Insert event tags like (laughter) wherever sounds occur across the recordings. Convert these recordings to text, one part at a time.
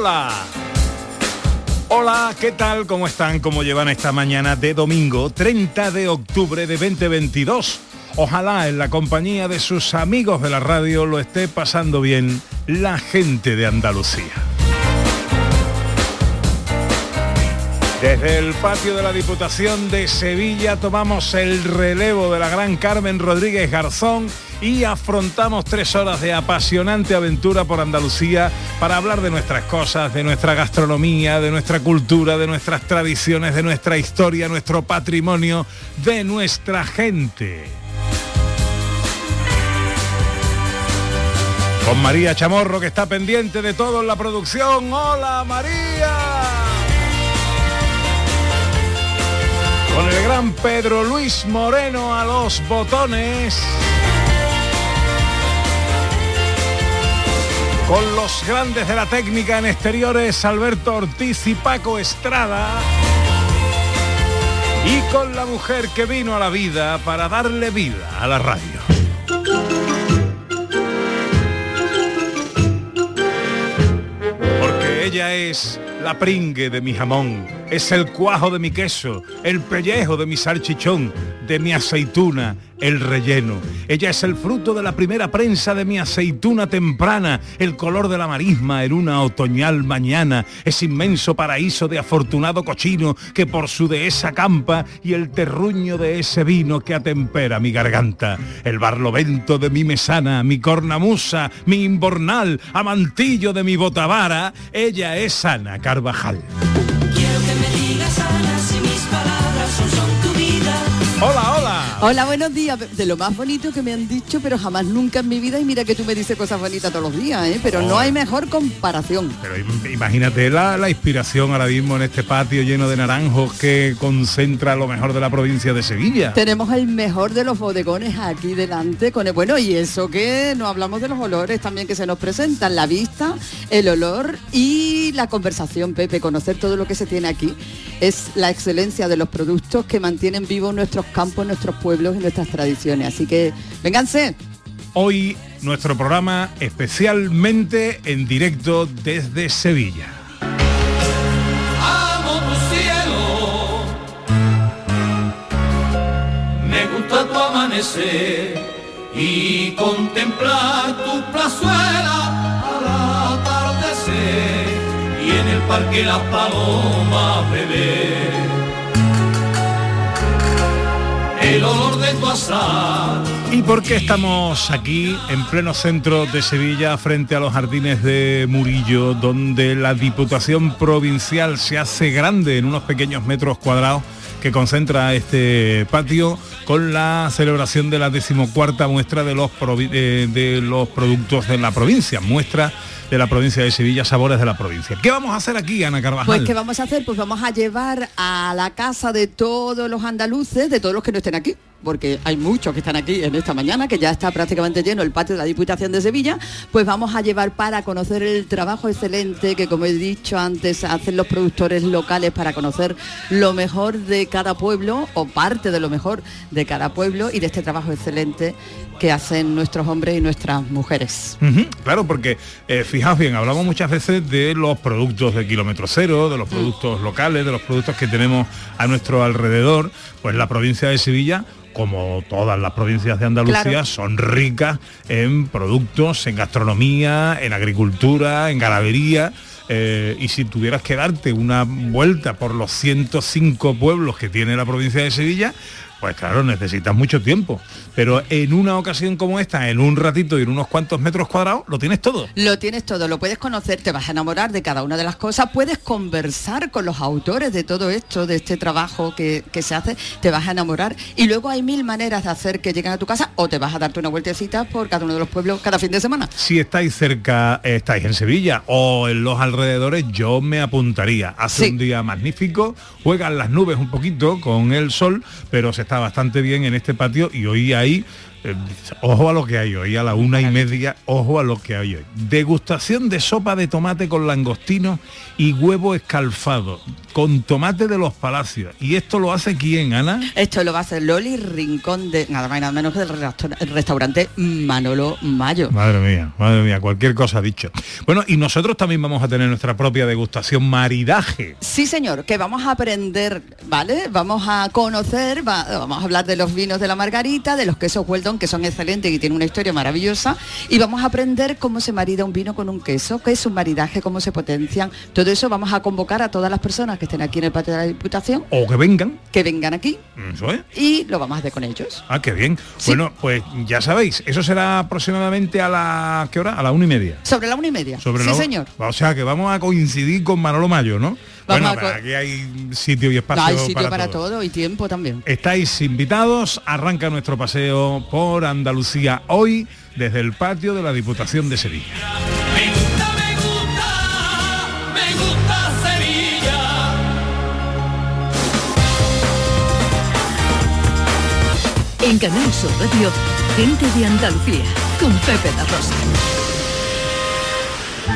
Hola, hola. ¿qué tal? ¿Cómo están? ¿Cómo llevan esta mañana de domingo 30 de octubre de 2022? Ojalá en la compañía de sus amigos de la radio lo esté pasando bien la gente de Andalucía. Desde el patio de la Diputación de Sevilla tomamos el relevo de la gran Carmen Rodríguez Garzón y afrontamos tres horas de apasionante aventura por Andalucía para hablar de nuestras cosas, de nuestra gastronomía, de nuestra cultura, de nuestras tradiciones, de nuestra historia, nuestro patrimonio, de nuestra gente. Con María Chamorro que está pendiente de todo en la producción. ¡Hola María! Con el gran Pedro Luis Moreno a los botones. Con los grandes de la técnica en exteriores, Alberto Ortiz y Paco Estrada. Y con la mujer que vino a la vida para darle vida a la radio. Porque ella es la pringue de mi jamón, es el cuajo de mi queso, el pellejo de mi salchichón, de mi aceituna, el relleno. Ella es el fruto de la primera prensa de mi aceituna temprana, el color de la marisma en una otoñal mañana, ese inmenso paraíso de afortunado cochino que por su dehesa campa y el terruño de ese vino que atempera mi garganta, el barlovento de mi mesana, mi cornamusa, mi imbornal, amantillo de mi botavara, ella es Ana Carvajal. Quiero que me digas Ana si mis palabras son, son tu vida. Hola, hola. Hola, buenos días. De lo más bonito que me han dicho, pero jamás nunca en mi vida. Y mira que tú me dices cosas bonitas todos los días, ¿eh? Pero no hay mejor comparación. Pero im- imagínate la, la inspiración ahora mismo en este patio lleno de naranjos que concentra lo mejor de la provincia de Sevilla. Tenemos el mejor de los bodegones aquí delante con el bueno y eso que no hablamos de los olores también que se nos presentan, la vista, el olor y la conversación, Pepe, conocer todo lo que se tiene aquí. Es la excelencia de los productos que mantienen vivos nuestros campos, nuestros pueblos y nuestras tradiciones. Así que vénganse. Hoy nuestro programa especialmente en directo desde Sevilla. Amo tu cielo. Me gusta tu amanecer y contemplar tu plazuela al atardecer y en el parque las palomas beber. El olor de tu azar. ¿Y por qué estamos aquí en pleno centro de Sevilla frente a los jardines de Murillo, donde la Diputación Provincial se hace grande en unos pequeños metros cuadrados que concentra este patio con la celebración de la decimocuarta muestra de los, eh, de los productos de la provincia, muestra de la provincia de Sevilla, sabores de la provincia. ¿Qué vamos a hacer aquí, Ana Carvajal? Pues ¿qué vamos a hacer? Pues vamos a llevar a la casa de todos los andaluces, de todos los que no estén aquí, porque hay muchos que están aquí en esta mañana, que ya está prácticamente lleno el patio de la Diputación de Sevilla, pues vamos a llevar para conocer el trabajo excelente que, como he dicho antes, hacen los productores locales para conocer lo mejor de cada pueblo o parte de lo mejor de cada pueblo y de este trabajo excelente que hacen nuestros hombres y nuestras mujeres. Claro, porque eh, fijaos bien, hablamos muchas veces de los productos de kilómetro cero, de los Mm. productos locales, de los productos que tenemos a nuestro alrededor. Pues la provincia de Sevilla, como todas las provincias de Andalucía, Claro. son ricas en productos, en gastronomía, en agricultura, en ganadería. eh, y si tuvieras que darte una vuelta por los 105 pueblos que tiene la provincia de Sevilla, Pues claro, necesitas mucho tiempo. Pero en una ocasión como esta, en un ratito y en unos cuantos metros cuadrados, lo tienes todo. Lo tienes todo, lo puedes conocer, te vas a enamorar de cada una de las cosas, puedes conversar con los autores de todo esto, de este trabajo que, que se hace, te vas a enamorar. Y luego hay mil maneras de hacer que lleguen a tu casa o te vas a darte una vueltecita por cada uno de los pueblos cada fin de semana. Si estáis cerca, estáis en Sevilla o en los alrededores, yo me apuntaría. Hace Sí. un día magnífico, juegan las nubes un poquito con el sol, pero se está bastante bien en este patio y hoy hay, ahí eh, ojo a lo que hay hoy, a la una y media, ojo a lo que hay hoy. Degustación de sopa de tomate con langostino y huevo escalfado, con tomate de los palacios. ¿Y esto lo hace quién, Ana? Esto lo va a hacer Loli Rincón de nada más y nada menos que del restaur- el restaurante Manolo Mayo. Madre mía, madre mía, cualquier cosa dicho. Bueno, y nosotros también vamos a tener nuestra propia degustación maridaje. Sí, señor, que vamos a aprender, ¿vale? Vamos a conocer, va- vamos a hablar de los vinos de la Margarita, de los quesos Que son excelentes y tienen una historia maravillosa, y vamos a aprender cómo se marida un vino con un queso, qué es un maridaje, cómo se potencian. Todo eso vamos a convocar a todas las personas que estén aquí en el patio de la Diputación, O que vengan. que vengan aquí Eso es. y lo vamos a hacer con ellos. Ah, qué bien. Sí. Bueno, pues ya sabéis, eso será aproximadamente a la ¿qué hora? A la una y media. Sobre la una y media. Sobre sí, la- señor. O sea que vamos a coincidir con Manolo Mayo, ¿no? Vamos bueno, a aquí hay sitio y espacio, Hay sitio para, para, todo. todo y tiempo también. Estáis invitados, arranca nuestro paseo por Andalucía hoy desde el patio de la Diputación de Sevilla. Me gusta, me gusta, me gusta Sevilla. En Canal Sur Radio, gente de Andalucía, con Pepe La Rosa.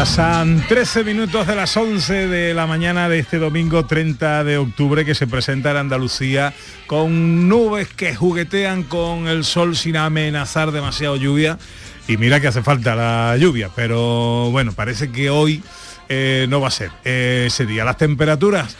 Pasan 13 minutos de las 11 de la mañana de este domingo 30 de octubre que se presenta en Andalucía con nubes que juguetean con el sol sin amenazar demasiado lluvia. Y mira que hace falta la lluvia, pero bueno, parece que hoy eh, no va a ser eh, ese día. Las temperaturas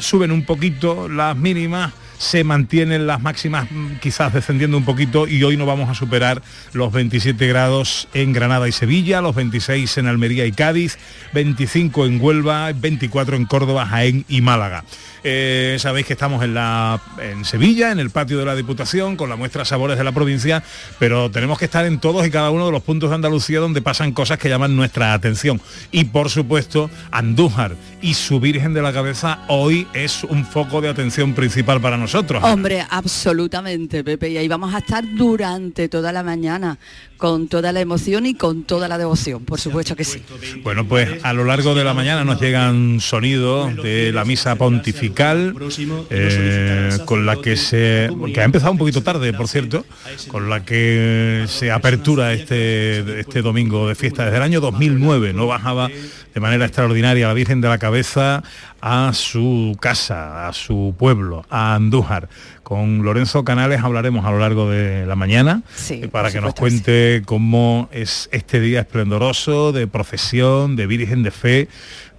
suben un poquito, las mínimas se mantienen las máximas mm, quizás descendiendo un poquito y hoy no vamos a superar los 27 grados en Granada y Sevilla, los 26 en Almería y Cádiz, 25 en Huelva, 24 en Córdoba, Jaén y Málaga. Eh, sabéis que estamos en, la, en Sevilla, en el patio de la Diputación, con la muestra Sabores de la provincia, pero tenemos que estar en todos y cada uno de los puntos de Andalucía donde pasan cosas que llaman nuestra atención. Y por supuesto, Andújar y su Virgen de la Cabeza hoy es un foco de atención principal para nosotros. Hombre, absolutamente, Pepe. Y ahí vamos a estar durante toda la mañana con toda la emoción y con toda la devoción, por supuesto que sí. Bueno, pues a lo largo de la mañana nos llegan sonidos de la misa pontifical, eh, con la que se, que ha empezado un poquito tarde, por cierto, con la que se apertura este, este domingo de fiesta desde el año 2009. No bajaba de manera extraordinaria a la Virgen de la Cabeza a su casa, a su pueblo, a Andújar. Con Lorenzo Canales hablaremos a lo largo de la mañana eh, para que nos cuente cómo es este día esplendoroso de procesión, de Virgen de Fe,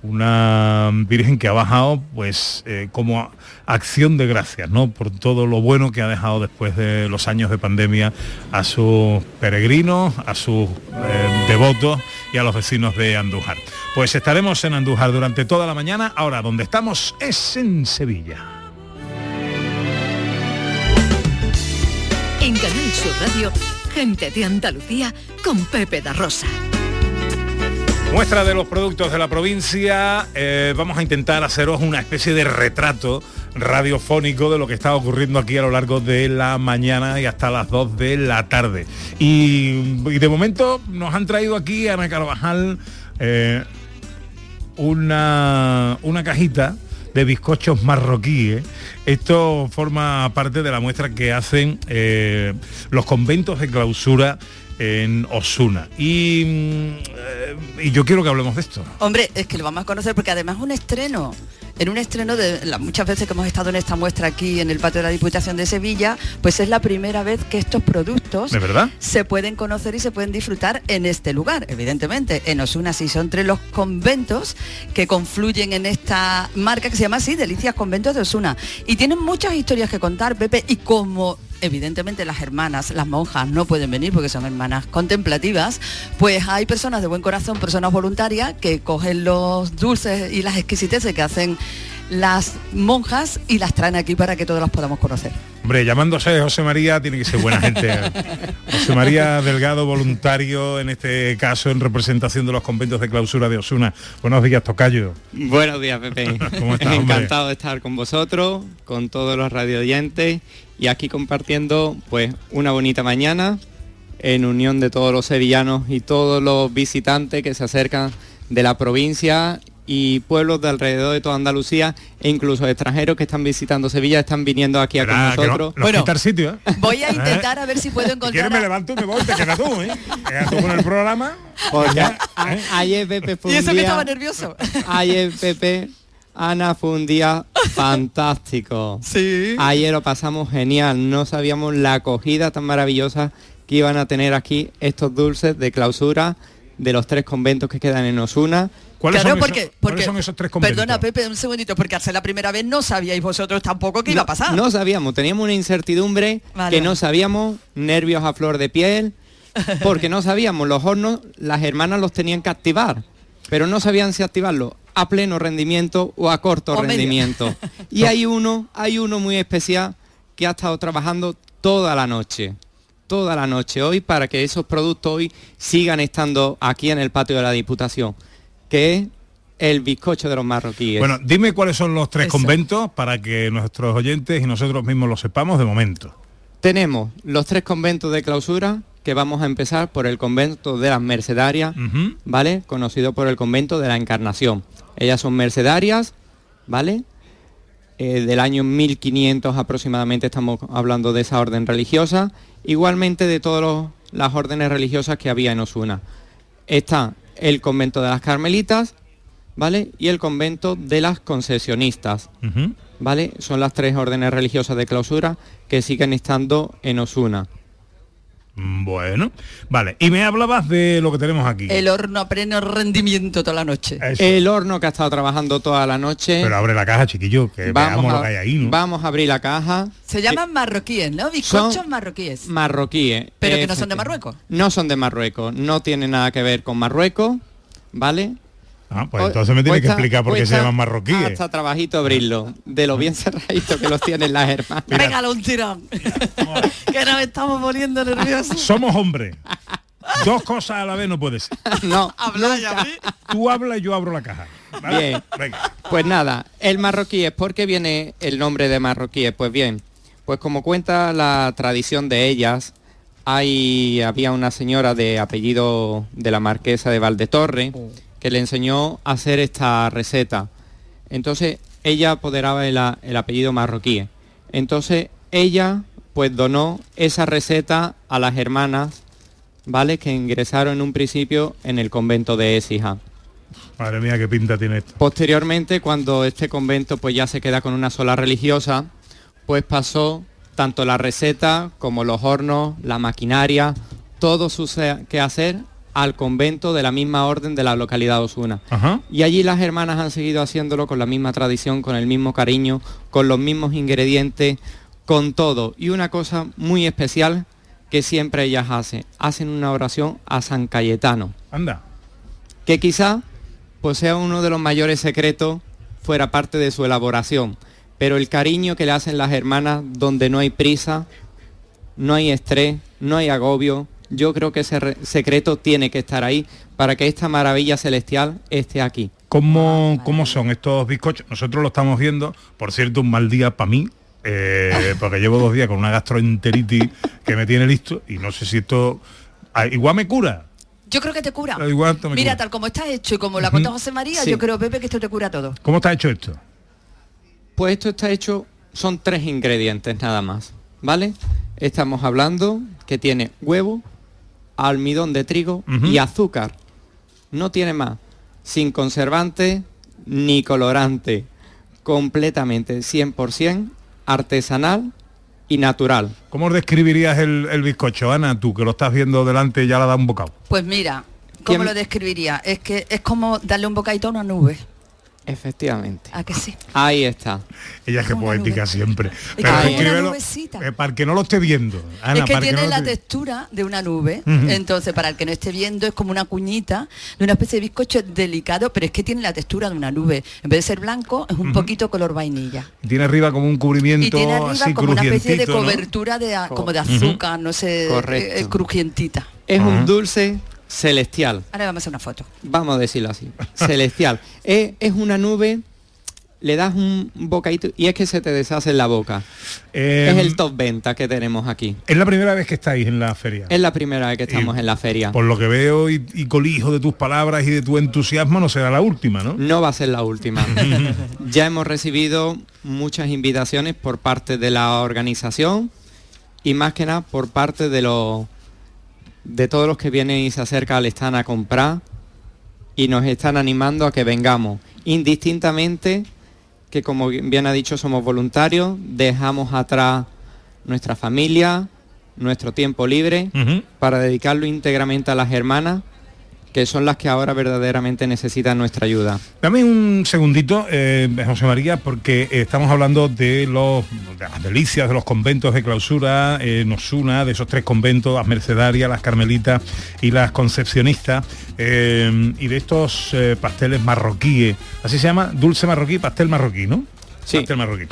una Virgen que ha bajado pues eh, como acción de gracias, ¿no? Por todo lo bueno que ha dejado después de los años de pandemia a sus peregrinos, a sus eh, devotos y a los vecinos de Andújar. Pues estaremos en Andújar durante toda la mañana. Ahora, donde estamos es en Sevilla. En Canal Sur Radio, gente de Andalucía con Pepe da Rosa. Muestra de los productos de la provincia, eh, vamos a intentar haceros una especie de retrato radiofónico de lo que está ocurriendo aquí a lo largo de la mañana y hasta las 2 de la tarde. Y, de momento nos han traído aquí a Ana Carvajal eh, una, una cajita de bizcochos marroquíes. Esto forma parte de la muestra que hacen eh, los conventos de clausura en Osuna. Y, mm, eh, y yo quiero que hablemos de esto. Hombre, es que lo vamos a conocer porque además es un estreno. En un estreno de las muchas veces que hemos estado en esta muestra aquí en el patio de la Diputación de Sevilla, pues es la primera vez que estos productos ¿De verdad? se pueden conocer y se pueden disfrutar en este lugar, evidentemente. En Osuna sí son entre los conventos que confluyen en esta marca que se llama así, Delicias Conventos de Osuna. Y tienen muchas historias que contar, Pepe, y como evidentemente las hermanas, las monjas no pueden venir porque son hermanas contemplativas, pues hay personas de buen corazón, personas voluntarias que cogen los dulces y las exquisiteces que hacen las monjas y las traen aquí para que todos las podamos conocer. Hombre, llamándose José María tiene que ser buena gente. (laughs) José María Delgado, voluntario en este caso en representación de los conventos de clausura de Osuna. Buenos días, Tocayo. Buenos días, Pepe. (laughs) ¿Cómo estás, hombre? Encantado de estar con vosotros, con todos los radio oyentes y aquí compartiendo pues una bonita mañana en unión de todos los sevillanos y todos los visitantes que se acercan de la provincia y pueblos de alrededor de toda Andalucía e incluso extranjeros que están visitando Sevilla están viniendo aquí a con no- nosotros. nos quita el sitio, ¿eh? Voy a (laughs) intentar a ver si puedo Si encontrar... quieres me levanto y me voy, te quedas tú, ¿eh? (laughs) Te quedas tú con el programa. Porque a- ¿eh? ayer Pepe fue Y un eso que día- estaba nervioso. Ayer Pepe, Ana fue un día (laughs) fantástico. Sí. Ayer lo pasamos genial. No sabíamos la acogida tan maravillosa que iban a tener aquí estos dulces de clausura de los tres conventos que quedan en Osuna. ¿Cuáles Claro, son porque, esos- porque cuáles son esos tres conventos? Perdona, Pepe, un segundito, porque hace la primera vez no sabíais vosotros tampoco qué iba a pasar. No sabíamos, teníamos una incertidumbre Vale, que no sabíamos, nervios a flor de piel, (laughs) porque no sabíamos, los hornos, las hermanas los tenían que activar, pero no sabían si activarlo a pleno rendimiento o a corto O medio. rendimiento. (laughs) Y hay uno, hay uno muy especial que ha estado trabajando toda la noche, toda la noche hoy para que esos productos hoy sigan estando aquí en el patio de la Diputación, que es el bizcocho de los marroquíes. Bueno, dime cuáles son los tres Eso. conventos para que nuestros oyentes y nosotros mismos lo sepamos de momento. Tenemos los tres conventos de clausura, que vamos a empezar por el convento de las Mercedarias. ¿vale? Conocido por el convento de la Encarnación. Ellas son mercedarias, ¿vale? Eh, del año 1500 aproximadamente estamos hablando de esa orden religiosa. Igualmente de todas las órdenes religiosas que había en Osuna. Está el convento de las Carmelitas, ¿vale? Y el convento de las concesionistas. ¿vale? Son las tres órdenes religiosas de clausura que siguen estando en Osuna. Mm, Bueno, vale. Y me hablabas de lo que tenemos aquí. El horno a pleno rendimiento toda la noche. Eso. El horno que ha estado trabajando toda la noche. Pero abre la caja, chiquillo, que veamos lo que hay ahí, ¿no? vamos a abrir la caja. Se llaman marroquíes, ¿no? Bizcochos marroquíes. Marroquíes. Pero que no son de. Marruecos. No son de Marruecos, no tienen nada que ver con Marruecos, ¿vale? Ah, pues entonces me tiene que explicar por qué se llaman marroquíes. Hasta trabajito abrirlo, de lo bien cerradito que los tienen las hermanas. Pégale un tirón. (laughs) que nos estamos poniendo nerviosos. Somos hombres. Dos cosas a la vez no puede ser. (laughs) No, Habla. Tú hablas y yo abro la caja. ¿vale? Bien. Venga. Pues nada, el marroquíes, ¿por qué viene el nombre de marroquíes? Pues bien, pues como cuenta la tradición de ellas, hay, había una señora de apellido de la marquesa de Valdetorre que le enseñó a hacer esta receta. Entonces ella apoderaba el, el apellido marroquíes. Entonces ella pues donó esa receta a las hermanas, ¿vale? Que ingresaron en un principio en el convento de Écija. Madre mía, qué pinta tiene esto. Posteriormente, cuando este convento pues ya se queda con una sola religiosa, pues pasó tanto la receta como los hornos, la maquinaria, todo su quehacer al convento de la misma orden de la localidad Osuna. Ajá. Y allí las hermanas han seguido haciéndolo con la misma tradición, con el mismo cariño, con los mismos ingredientes, con todo. Y una cosa muy especial que siempre ellas hacen, hacen una oración a San Cayetano Anda. que quizá pues sea uno de los mayores secretos fuera parte de su elaboración, pero el cariño que le hacen las hermanas donde no hay prisa, no hay estrés, no hay agobio, yo creo que ese re- secreto tiene que estar ahí para que esta maravilla celestial esté aquí. ¿Cómo, ¿Cómo son estos bizcochos? Nosotros lo estamos viendo, por cierto, un mal día para mí, eh, (laughs) porque llevo dos días con una gastroenteritis que me tiene listo y no sé si esto ah, igual me cura. Yo creo que te cura. Igual Mira, cura. tal como está hecho y como lo ha contado José María, Sí. yo creo, Pepe, que esto te cura todo. ¿Cómo está hecho esto? Pues esto está hecho, son tres ingredientes nada más, ¿vale? Estamos hablando que tiene huevo, almidón de trigo y azúcar. No tiene más. Sin conservante ni colorante. Completamente 100% artesanal y natural. ¿Cómo describirías el, el bizcocho, Ana? Tú que lo estás viendo delante y ya le da un bocado. Pues mira, ¿cómo ¿Quién- lo describiría? Es que es como darle un bocadito a una nube. Efectivamente. ¿A que sí? Ahí está. Ella es que poética nube. siempre. que Pero como una nubecita. eh, para que no lo esté viendo. Ana, es que para tiene no la textura de una nube, entonces para el que no esté viendo es como una cuñita de una especie de bizcocho delicado, pero es que tiene la textura de una nube. En vez de ser blanco, es un poquito color vainilla. Tiene arriba como un cubrimiento Y tiene arriba así como una especie de cobertura de, como de azúcar, no sé, Correcto. eh, eh, crujientita. Es un dulce celestial. Ahora vamos a hacer una foto. vamos a decirlo así, celestial. es, (laughs) es una nube, le das un bocadito y es que se te deshace en la boca. Eh, es el top venta que tenemos aquí. Es la primera vez que estáis en la feria. Es la primera vez que estamos Y en la feria. Por lo que veo y, y colijo de tus palabras y de tu entusiasmo, no será la última, ¿no? No va a ser la última. (laughs) ya hemos recibido muchas invitaciones por parte de la organización y más que nada por parte de los de todos los que vienen y se acercan al stand a comprar y nos están animando a que vengamos. Indistintamente que como bien ha dicho somos voluntarios, dejamos atrás nuestra familia, nuestro tiempo libre para dedicarlo íntegramente a las hermanas que son las que ahora verdaderamente necesitan nuestra ayuda. Dame un segundito, eh, José María, porque estamos hablando de, los, de las delicias de los conventos de clausura, eh, nos una de esos tres conventos, las Mercedarias, las Carmelitas y las Concepcionistas, eh, y de estos eh, pasteles marroquíes. Así se llama, dulce marroquí, pastel marroquí, ¿no? Sí. Pastel marroquí.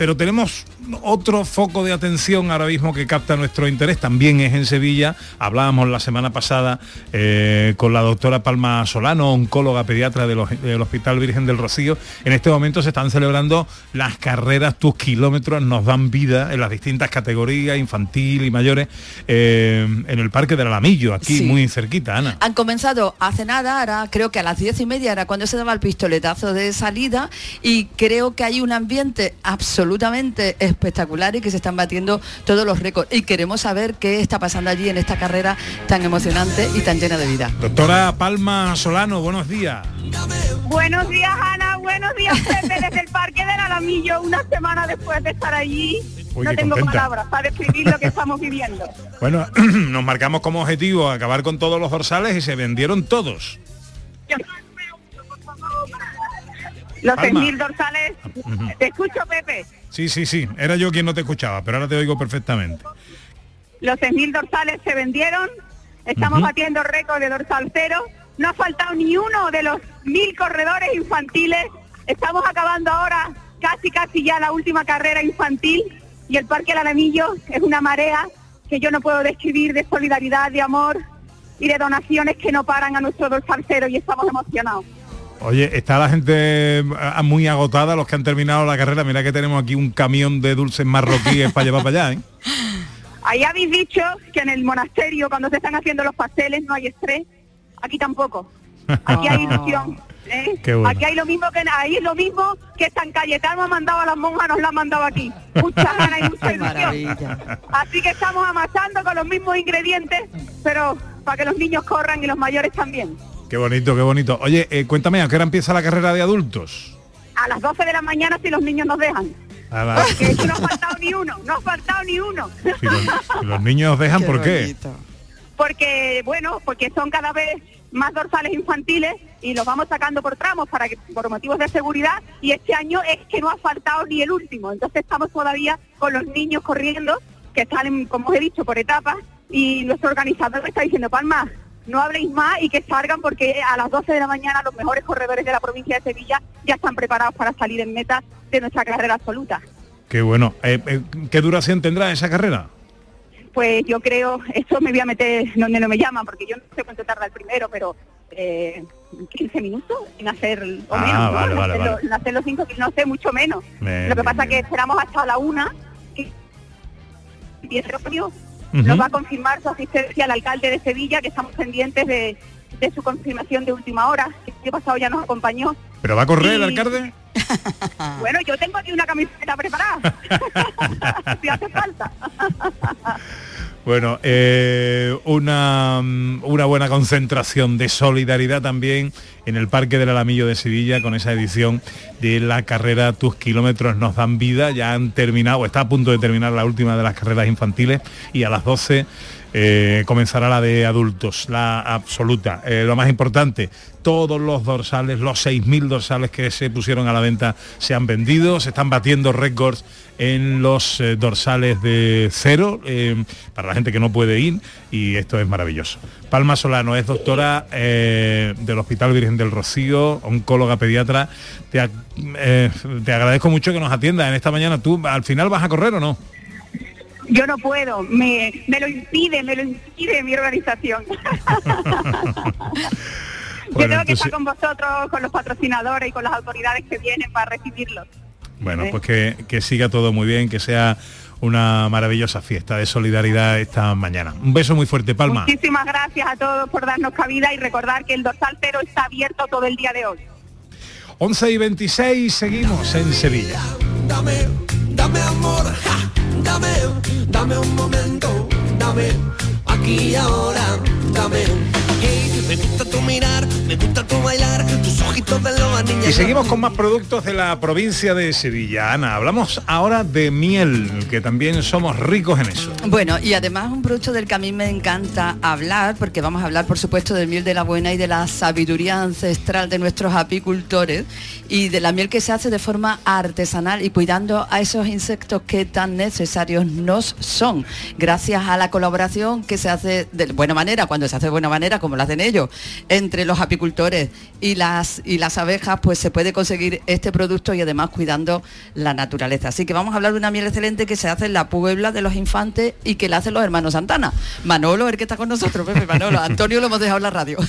Pero tenemos otro foco de atención ahora mismo que capta nuestro interés, también es en Sevilla. Hablábamos la semana pasada eh, con la doctora Palma Solano, oncóloga pediatra del Hospital Virgen del Rocío. En este momento se están celebrando las carreras Tus Kilómetros Nos Dan Vida en las distintas categorías, infantil y mayores, eh, en el Parque del Alamillo, aquí Sí. muy cerquita, Ana. Han comenzado hace nada, ahora creo que a las diez y media era cuando se daba el pistoletazo de salida y creo que hay un ambiente absolutamente espectacular y que se están batiendo todos los récords. Y queremos saber qué está pasando allí en esta carrera tan emocionante y tan llena de vida. Doctora Palma Solano, buenos días. Buenos días, Ana. Buenos días, Pepe, desde el Parque del Alamillo, una semana después de estar allí. Uy, no tengo contenta. palabras para describir lo que estamos viviendo. Bueno, (clears throat) nos marcamos como objetivo acabar con todos los dorsales y se vendieron todos. Los Palma. 6.000 dorsales. Te escucho, Pepe. Sí, sí, sí. Era yo quien no te escuchaba, pero ahora te oigo perfectamente. Los 6.000 dorsales se vendieron. Estamos batiendo récord de dorsal cero. No ha faltado ni uno de los mil corredores infantiles. Estamos acabando ahora casi, casi ya la última carrera infantil. Y el Parque del Alamillo es una marea que yo no puedo describir de solidaridad, de amor y de donaciones que no paran a nuestro dorsal cero y estamos emocionados. Oye, está la gente ah, muy agotada, los que han terminado la carrera. Mira que tenemos aquí un camión de dulces marroquíes (laughs) para llevar para allá, ¿eh? Ahí habéis dicho que en el monasterio cuando se están haciendo los pasteles no hay estrés. Aquí tampoco. Aquí hay (laughs) ilusión. ¿eh? Qué bueno. Aquí hay lo mismo que ahí es lo mismo que San Cayetano ha mandado a las monjas, nos la han mandado aquí. Muchas (laughs) ganas y mucha ilusión. Así que estamos amasando con los mismos ingredientes, pero para que los niños corran y los mayores también. Qué bonito, qué bonito. Oye, eh, cuéntame, ¿a qué hora empieza la carrera de adultos? A las 12 de la mañana si los niños nos dejan. A la- Porque es que no ha faltado ni uno, no ha faltado ni uno. si los, si los niños dejan, ¿por qué? porque, bueno, porque son cada vez más dorsales infantiles y los vamos sacando por tramos para que por motivos de seguridad y este año es que no ha faltado ni el último. Entonces estamos todavía con los niños corriendo, que salen, como os he dicho, por etapas y nuestro organizador está diciendo, Palma, no habléis más y que salgan porque a las 12 de la mañana los mejores corredores de la provincia de Sevilla ya están preparados para salir en meta de nuestra carrera absoluta. Qué bueno. Eh, eh, ¿Qué duración tendrá esa carrera? Pues yo creo, esto me voy a meter donde no me llaman, porque yo no sé cuánto tarda el primero, pero eh, 15 minutos en hacer, o Ah, menos, ¿no? vale, en, hacer vale. los- en hacer los no sé, mucho menos. Bien, Lo que bien, pasa que esperamos hasta la una, que empiece el premio. Nos va a confirmar su asistencia al alcalde de Sevilla, que estamos pendientes de, de su confirmación de última hora, que el año pasado ya nos acompañó. ¿Pero va a correr el Y- alcalde? (laughs) Bueno, yo tengo aquí una camiseta preparada, (laughs) (laughs) si hace falta. Bueno, eh, una, mm, una buena concentración de solidaridad también en el Parque del Alamillo de Sevilla con esa edición de la carrera Tus kilómetros nos dan vida. Ya han terminado, está a punto de terminar la última de las carreras infantiles y a las 12 eh, comenzará la de adultos, la absoluta. Eh, lo más importante, todos los dorsales, los 6.000 dorsales que se pusieron a la venta se han vendido, se están batiendo récords en los eh, dorsales de cero para la gente que no puede ir y esto es maravilloso. Palma Solano es doctora del Hospital Virgen del Rocío, oncóloga pediatra. Te, te agradezco mucho que nos atiendas en esta mañana. ¿Tú al final vas a correr o no? Yo no puedo, me, me lo impide, me lo impide mi organización. (laughs) Yo tengo que entonces- estar con vosotros, con los patrocinadores y con las autoridades que vienen para recibirlos. Bueno, Sí. pues que, que siga todo muy bien, que sea una maravillosa fiesta de solidaridad esta mañana. Un beso muy fuerte, Palma. Muchísimas gracias a todos por darnos cabida y recordar que el dorsal cero está abierto todo el día de hoy. 11 y 26, seguimos en Sevilla. Dame, dame amor, ja, dame, dame un momento, dame aquí y ahora, dame. Me gusta tu mirar, me gusta tu bailar, tus ojitos de loba, niña. Y seguimos con más productos de la provincia de Sevilla. Ana, hablamos ahora de miel, que también somos ricos en eso. Bueno, y además un producto del que a mí me encanta hablar, porque vamos a hablar, por supuesto, del miel de la buena y de la sabiduría ancestral de nuestros apicultores y de la miel que se hace de forma artesanal y cuidando a esos insectos que tan necesarios nos son, gracias a la colaboración que se hace de buena manera, cuando se hace de buena manera, como lo hacen ellos, entre los apicultores y las, y las abejas, pues se puede conseguir este producto y además cuidando la naturaleza. Así que vamos a hablar de una miel excelente que se hace en la Puebla de los Infantes y que la hacen los hermanos Santana. Manolo, el que está con nosotros, Pepe Manolo. (laughs) Antonio lo hemos dejado en la radio. (laughs)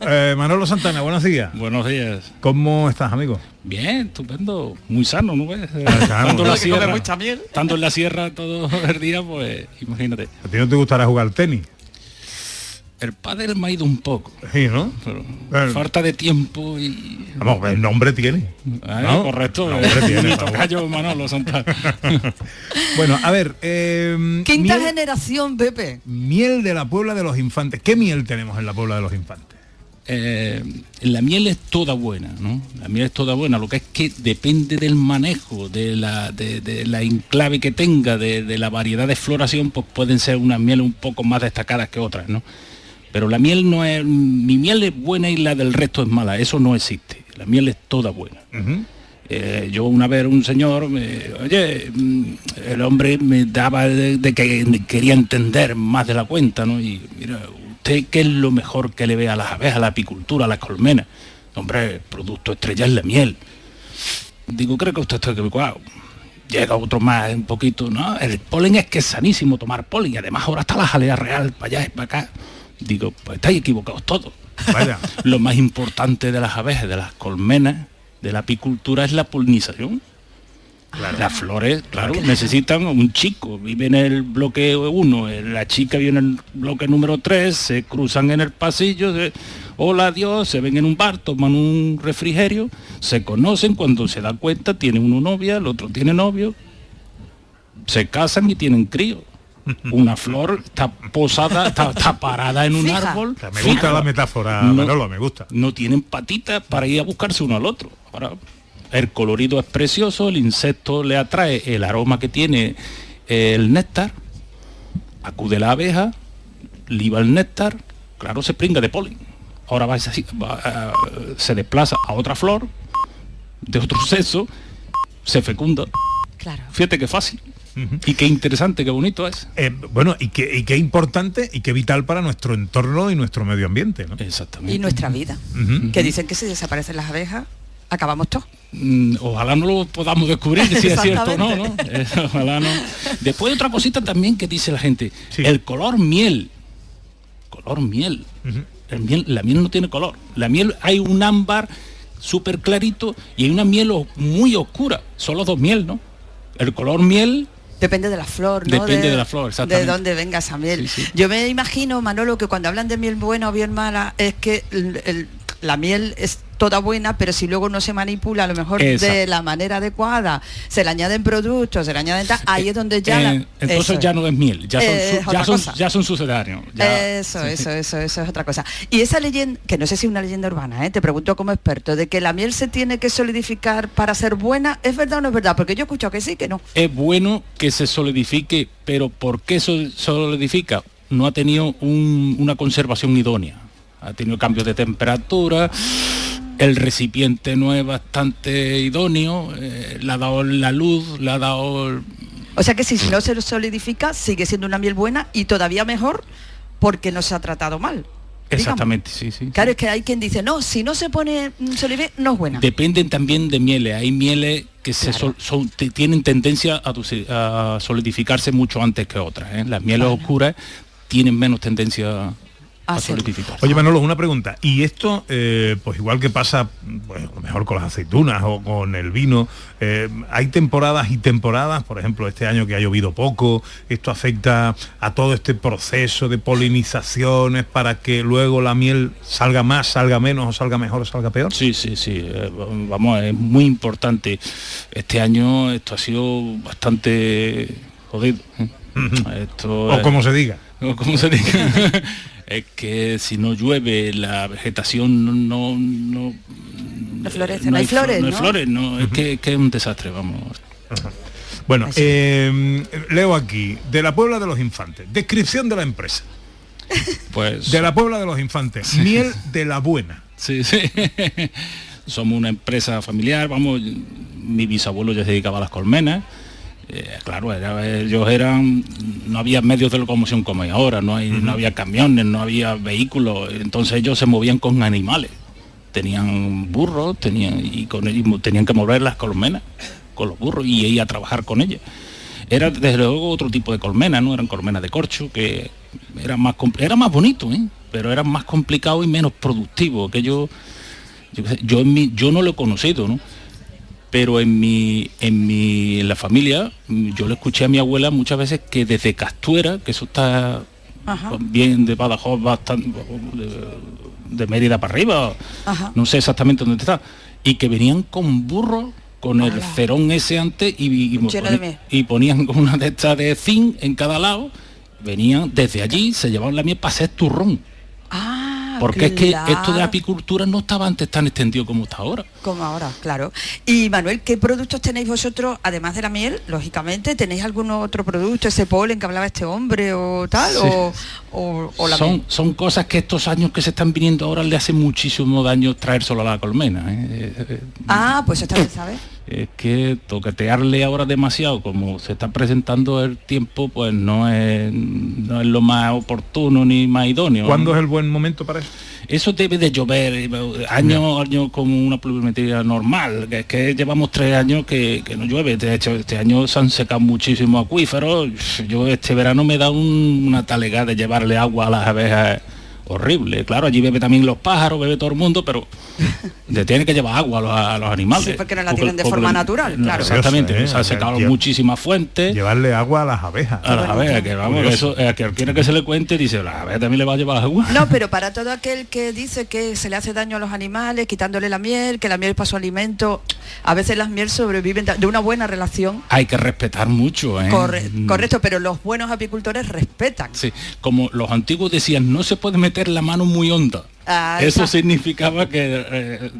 Eh, Manolo Santana, buenos días. Buenos días. ¿Cómo estás, amigo? Bien, estupendo. Muy sano, ¿no ves? Ah, en la sierra, mucha miel. estando en la sierra todo el día, pues imagínate. ¿A ti no te gustará jugar al tenis? El pádel me ha ido un poco. Sí, ¿no? Pero falta de tiempo y... Vamos, el nombre tiene. Ah, ¿no? Correcto. Nombre tiene, Mi por favor. tocayo Manolo Santana. (laughs) Bueno, a ver, eh, Quinta miel, generación, Pepe. miel de la Puebla de los Infantes. ¿Qué miel tenemos en la Puebla de los Infantes? Eh, la miel es toda buena, ¿no? La miel es toda buena, lo que es que depende del manejo, de la, de, de la enclave que tenga, de, de la variedad de floración, pues pueden ser unas mieles un poco más destacadas que otras, ¿no? Pero la miel no es, mi miel es buena y la del resto es mala, eso no existe. La miel es toda buena. Eh, yo una vez un señor, me- oye, mm, el hombre me daba de, de que quería entender más de la cuenta, ¿no? Y mira, ¿usted qué es lo mejor que le ve a las abejas, a la apicultura, a las colmenas? Hombre, el producto estrella es la miel. Digo, creo que usted está equivocado. Llega otro más, un poquito, ¿no? El polen es que es sanísimo tomar polen y además ahora está la jalea real para allá y para acá. Digo, pues estáis equivocados todos. Vaya. (laughs) Lo más importante de las abejas, de las colmenas, de la apicultura es la polinización. Las flores, claro, necesitan un chico, vive en el bloque 1, la chica vive en el bloque número 3, se cruzan en el pasillo, se- hola adiós, se ven en un bar, toman un refrigerio, se conocen, cuando se dan cuenta tiene uno novia, el otro tiene novio, se casan y tienen críos. Una flor está posada, está, está parada en un Fija. árbol. O sea, me gusta la metáfora, Manolo, me gusta. No tienen patitas para ir a buscarse uno al otro. Ahora, el colorido es precioso, el insecto le atrae el aroma que tiene el néctar, acude la abeja, liba el néctar, claro, se pringa de polen. Ahora va, va, se desplaza a otra flor de otro sexo, se fecunda. Claro. Fíjate qué fácil. Y qué interesante, qué bonito es. Eh, bueno, y qué, y qué importante y qué vital para nuestro entorno y nuestro medio ambiente, ¿no? Exactamente. Y nuestra vida. Que dicen que si desaparecen las abejas, acabamos todos. Mm, ojalá no lo podamos descubrir si es cierto o no, ¿no? Eh, ojalá no. Después otra cosita también que dice la gente, el color miel. Color miel. El miel. La miel no tiene color. La miel hay un ámbar súper clarito y hay una miel muy oscura. Son los dos miel, ¿no? El color miel Depende de la flor, ¿no? Depende de la flor, exactamente. De dónde venga esa miel. Yo me imagino, Manolo, que cuando hablan de miel buena o bien mala, es que el- el- la miel es toda buena, pero si luego no se manipula a lo mejor de la manera adecuada, se le añaden productos, se le añaden tal, ahí es donde ya... la- Eh, entonces eso ya no es miel, ya son, Eh, su- ya son, ya son sucedáneos. ya- Eso, sí, eso, eso, eso es otra cosa. Y esa leyenda, que no sé si es una leyenda urbana, ¿eh? te pregunto como experto, de que la miel se tiene que solidificar para ser buena, ¿es verdad o no es verdad? Porque yo he escuchado que sí, que no. es bueno que se solidifique, pero ¿por qué se solidifica? No ha tenido un- una conservación idónea. Ha tenido cambios de temperatura, el recipiente no es bastante idóneo, eh, le ha dado la luz, le ha dado... el- O sea que si no se solidifica, sigue siendo una miel buena y todavía mejor porque no se ha tratado mal. Exactamente, sí, sí. Claro, es que hay quien dice, no, si no se pone mm, solidifica, no es buena. Dependen también de mieles. Hay mieles que se sol- son- tienen tendencia a, a solidificarse mucho antes que otras. ¿eh? Las mieles oscuras tienen menos tendencia. Oye, Manolo, una pregunta. Y esto, eh, pues igual que pasa, pues, a lo mejor con las aceitunas o con el vino, eh, hay temporadas y temporadas, por ejemplo, este año que ha llovido poco, esto afecta a todo este proceso de polinizaciones para que luego la miel salga más, salga menos o salga mejor o salga peor. Sí, sí, sí. eh, vamos, es muy importante. Este año esto ha sido bastante jodido. Esto O es- como se diga. o como se diga. (laughs) es que si no llueve la vegetación no no, no, No florece, no hay flo- flores, no hay ¿no? flores, no, es que, que es un desastre, vamos. Bueno, eh, leo aquí, de la Puebla de los Infantes, descripción de la empresa. Pues De la Puebla de los Infantes, miel de la buena. Sí, sí. (laughs) Somos una empresa familiar, vamos, mi bisabuelo ya se dedicaba a las colmenas. Eh, claro, era- ellos eran, no había medios de locomoción como hay ahora, no, hay, no había camiones, no había vehículos, entonces ellos se movían con animales. Tenían burros, tenían, y con ellos tenían que mover las colmenas con los burros y ir a trabajar con ellas. Era desde luego otro tipo de colmena, ¿no? Eran colmenas de corcho, que era más, era más bonito, ¿eh? pero era más complicado y menos productivo. Que yo, yo, qué sé, yo, en mi, yo no lo he conocido, ¿no? Pero en mi, en mi, en la familia, yo le escuché a mi abuela muchas veces que desde Castuera, que eso está Ajá. bien de Badajoz, bastante de, de Mérida para arriba, Ajá. no sé exactamente dónde está, y que venían con burros con el cerón ese antes y, y- y ponían una de estas de zinc en cada lado, venían desde allí, se llevaban la miel para hacer turrón. Porque es que esto de apicultura no estaba antes tan extendido como está ahora. Como ahora, claro. Y Manuel, ¿qué productos tenéis vosotros, además de la miel, lógicamente? ¿Tenéis algún otro producto, ese polen que hablaba este hombre o tal? Sí. O, o- o la son, miel? son cosas que estos años que se están viniendo ahora le hacen muchísimo daño traer solo a la colmena. ¿eh? Eh, eh, Ah, pues está bien, ¿sabes? Es que toquetearle ahora demasiado, como se está presentando el tiempo, pues no es, no es lo más oportuno ni más idóneo. ¿Cuándo es el buen momento para eso? Eso debe de llover eh, año año como una pluviometría normal, que es que llevamos tres años que, que no llueve. De hecho, este año se han secado muchísimos acuíferos. Yo este verano me da un- una talegada de llevarle agua a las abejas horrible. Claro, allí bebe también los pájaros, bebe todo el mundo, pero (laughs) le tiene que llevar agua a los, a los animales. Sí, porque no la tienen de forma natural, claro. Exactamente, ¿eh? se han sea, secado lle- muchísimas fuentes. Llevarle agua a las abejas. A las abejas, que vamos, Curioso. eso, eh, a que quiera que se le cuente, dice, la abeja también le va a llevar agua. No, pero (laughs) para todo aquel que dice que se le hace daño a los animales, quitándole la miel, que la miel es para su alimento, a veces las miel sobreviven de una buena relación. Hay que respetar mucho, ¿eh? Corre- Mm. correcto, pero los buenos apicultores respetan. Sí, como los antiguos decían, no se puede meter la mano muy honda. Ah, Eso significaba que eh,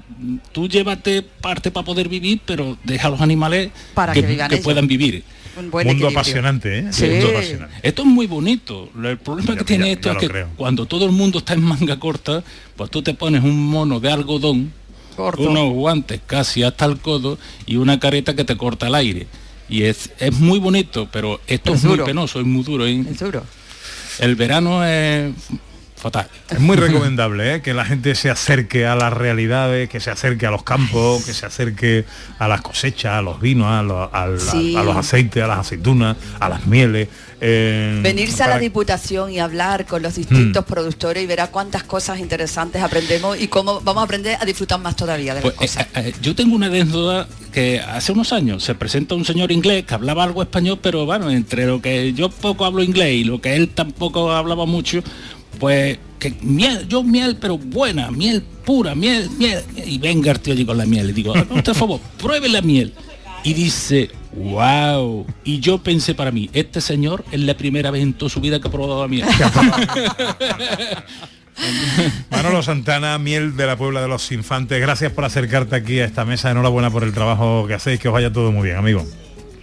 tú llévate parte para poder vivir, pero deja a los animales Para que puedan vivir. Un buen Mundo equilibrio. apasionante, ¿eh? Sí. Mundo apasionante. Esto es muy bonito. El problema Ya- que tiene ya- esto ya es que creo. cuando todo el mundo está en manga corta, pues tú te pones un mono de algodón, Corto. unos guantes casi hasta el codo y una careta que te corta el aire. Y es, es muy bonito, pero esto Es es, muy penoso, es muy duro. ¿eh? Es duro. El verano es fatal. Es muy recomendable ¿eh? que la gente se acerque a las realidades, que se acerque a los campos, que se acerque a las cosechas, a los vinos, a los, al- Sí. a los aceites, a las aceitunas, a las mieles. eh, Venirse a la diputación y hablar con los distintos Mm. productores y verá cuántas cosas interesantes aprendemos y cómo vamos a aprender a disfrutar más todavía de las Pues, cosas. eh, eh, yo tengo una anécdota que hace unos años se presenta un señor inglés que hablaba algo español, pero bueno, entre lo que yo poco hablo inglés y lo que él tampoco hablaba mucho, pues que miel, yo miel, pero buena, miel pura, miel, miel. Y venga el tío allí con la miel. Y digo, "Ah, por favor, pruebe la miel. Y dice, wow. Y yo pensé para mí, este señor es la primera vez en toda su vida que ha probado la miel. (laughs) Manolo Santana, miel de la Puebla de los Infantes, gracias por acercarte aquí a esta mesa, enhorabuena por el trabajo que hacéis, que os vaya todo muy bien, amigo.